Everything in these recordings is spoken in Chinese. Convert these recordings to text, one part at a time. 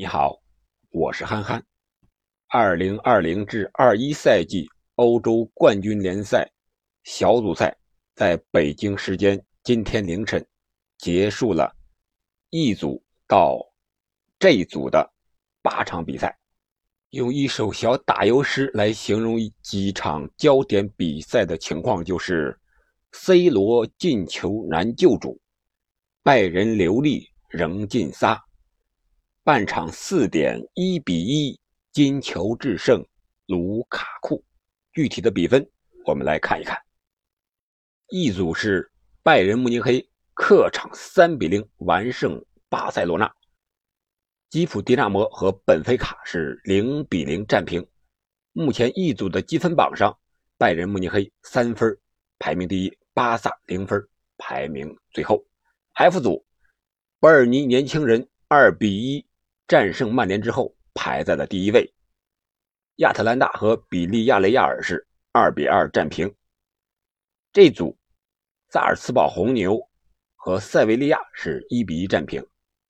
你好，我是憨憨。二零二零至二一赛季欧洲冠军联赛小组赛在北京时间今天凌晨结束了，E 组到 G 组的八场比赛。用一首小打油诗来形容几场焦点比赛的情况，就是 C 罗进球难救主，拜仁留力仍进仨。半场四点一比一，金球制胜卢卡库。具体的比分我们来看一看。一组是拜仁慕尼黑客场三比零完胜巴塞罗那，基辅迪纳摩和本菲卡是零比零战平。目前一组的积分榜上，拜仁慕尼黑三分排名第一，巴萨零分排名最后。F 组，伯尔尼年轻人二比一。战胜曼联之后，排在了第一位。亚特兰大和比利亚雷亚尔是二比二战平。这组，萨尔茨堡红牛和塞维利亚是一比一战平。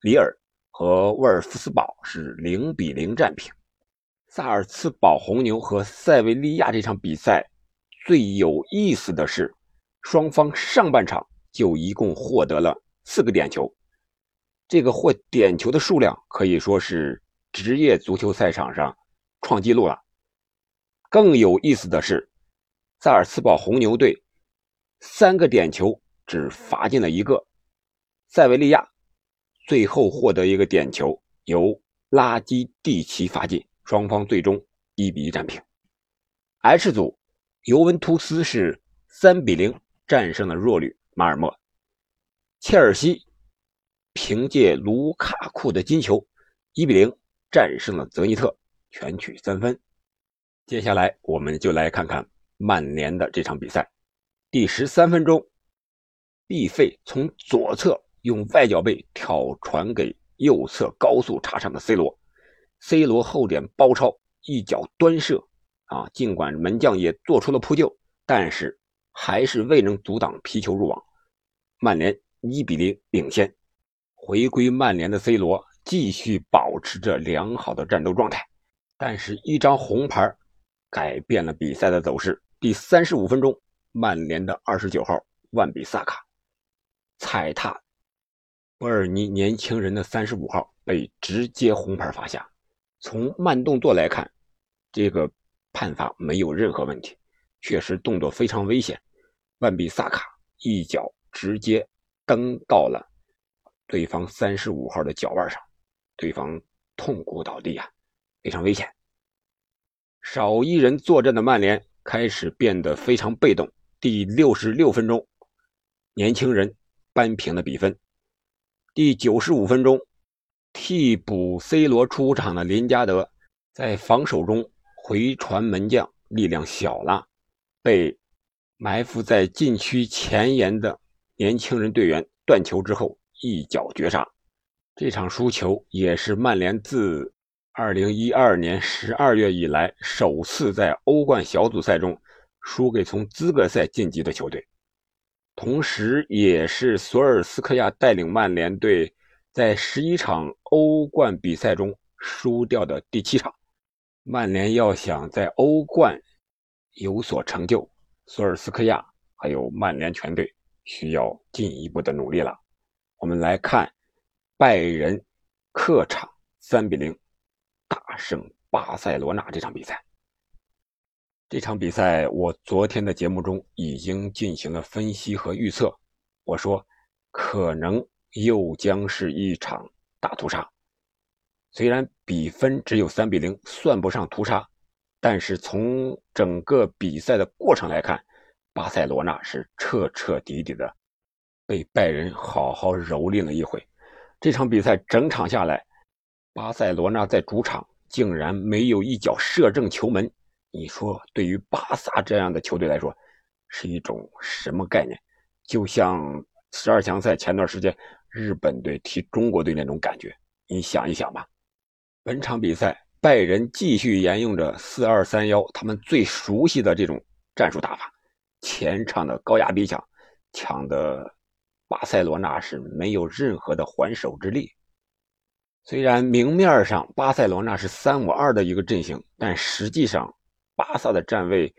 里尔和沃尔夫斯堡是零比零战平。萨尔茨堡红牛和塞维利亚这场比赛最有意思的是，双方上半场就一共获得了四个点球。这个获点球的数量可以说是职业足球赛场上创纪录了。更有意思的是，萨尔茨堡红牛队三个点球只罚进了一个，塞维利亚最后获得一个点球，由拉基蒂奇罚进，双方最终一比一战平。H 组，尤文图斯是三比零战胜了弱旅马尔默，切尔西。凭借卢卡库的金球，一比零战胜了泽尼特，全取三分。接下来，我们就来看看曼联的这场比赛。第十三分钟，毕费从左侧用外脚背挑传给右侧高速插上的 C 罗，C 罗后点包抄，一脚端射。啊，尽管门将也做出了扑救，但是还是未能阻挡皮球入网。曼联一比零领先。回归曼联的 C 罗继续保持着良好的战斗状态，但是，一张红牌改变了比赛的走势。第三十五分钟，曼联的二十九号万比萨卡踩踏博尔尼年轻人的三十五号，被直接红牌罚下。从慢动作来看，这个判罚没有任何问题，确实动作非常危险。万比萨卡一脚直接蹬到了。对方三十五号的脚腕上，对方痛苦倒地啊，非常危险。少一人作战的曼联开始变得非常被动。第六十六分钟，年轻人扳平了比分。第九十五分钟，替补 C 罗出场的林加德在防守中回传门将力量小了，被埋伏在禁区前沿的年轻人队员断球之后。一脚绝杀，这场输球也是曼联自2012年12月以来首次在欧冠小组赛中输给从资格赛晋级的球队，同时也是索尔斯克亚带领曼联队在十一场欧冠比赛中输掉的第七场。曼联要想在欧冠有所成就，索尔斯克亚还有曼联全队需要进一步的努力了。我们来看拜仁客场三比零大胜巴塞罗那这场比赛。这场比赛我昨天的节目中已经进行了分析和预测，我说可能又将是一场大屠杀。虽然比分只有三比零，算不上屠杀，但是从整个比赛的过程来看，巴塞罗那是彻彻底底的。被拜仁好好蹂躏了一回，这场比赛整场下来，巴塞罗那在主场竟然没有一脚射正球门。你说，对于巴萨这样的球队来说，是一种什么概念？就像十二强赛前段时间日本队踢中国队那种感觉。你想一想吧。本场比赛，拜仁继续沿用着四二三幺，他们最熟悉的这种战术打法，前场的高压逼抢，抢的。巴塞罗那是没有任何的还手之力，虽然明面上巴塞罗那是三五二的一个阵型，但实际上巴萨的站位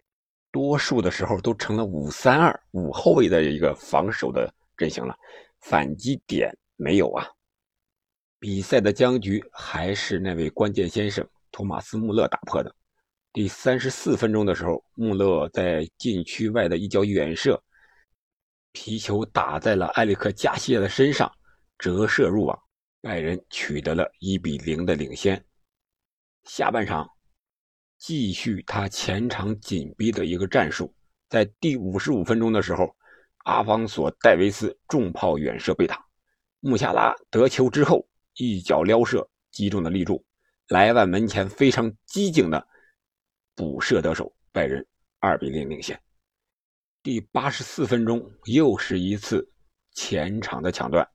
多数的时候都成了五三二五后卫的一个防守的阵型了，反击点没有啊。比赛的僵局还是那位关键先生托马斯·穆勒打破的。第三十四分钟的时候，穆勒在禁区外的一脚远射，皮球打在了埃里克·加西亚的身上，折射入网，拜仁取得了一比零的领先。下半场继续他前场紧逼的一个战术，在第五十五分钟的时候，阿方索·戴维斯重炮远射被挡，穆夏拉得球之后。一脚撩射击中了立柱，莱万门前非常机警的补射得手，拜仁二比零领先。第八十四分钟，又是一次前场的抢断，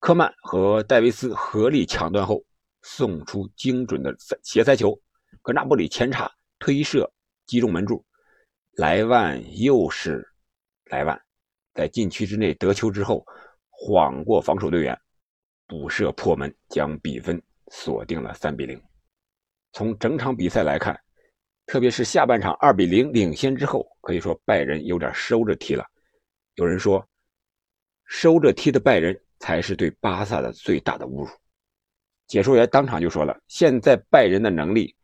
科曼和戴维斯合力抢断后送出精准的斜塞球，格纳布里前插推射击中门柱，莱万又是莱万在禁区之内得球之后晃过防守队员。补射破门，将比分锁定了三比零。从整场比赛来看，特别是下半场二比零领先之后，可以说拜仁有点收着踢了。有人说，收着踢的拜仁才是对巴萨的最大的侮辱。解说员当场就说了：“现在拜仁的能力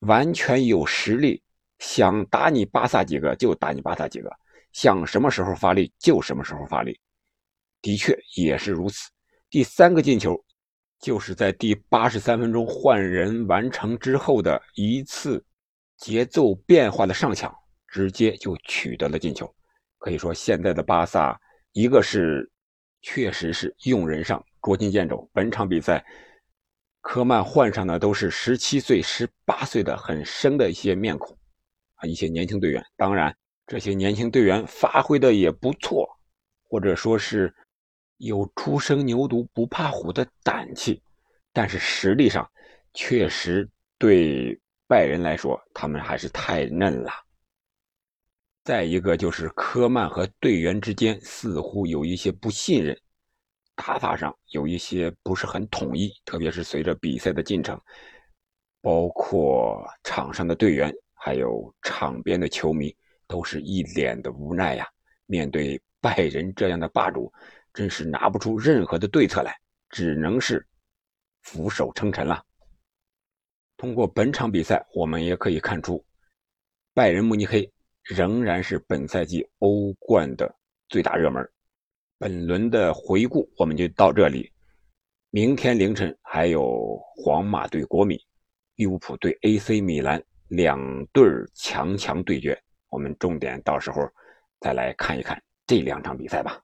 完全有实力，想打你巴萨几个就打你巴萨几个，想什么时候发力就什么时候发力。”的确也是如此。第三个进球，就是在第八十三分钟换人完成之后的一次节奏变化的上抢，直接就取得了进球。可以说，现在的巴萨，一个是确实是用人上捉襟见肘。本场比赛，科曼换上的都是十七岁、十八岁的很生的一些面孔啊，一些年轻队员。当然，这些年轻队员发挥的也不错，或者说是。有初生牛犊不怕虎的胆气，但是实力上确实对拜仁来说，他们还是太嫩了。再一个就是科曼和队员之间似乎有一些不信任，打法上有一些不是很统一，特别是随着比赛的进程，包括场上的队员还有场边的球迷都是一脸的无奈呀。面对拜仁这样的霸主。真是拿不出任何的对策来，只能是俯首称臣了。通过本场比赛，我们也可以看出，拜仁慕尼黑仍然是本赛季欧冠的最大热门。本轮的回顾我们就到这里，明天凌晨还有皇马对国米、利物浦对 AC 米兰两队强强对决，我们重点到时候再来看一看这两场比赛吧。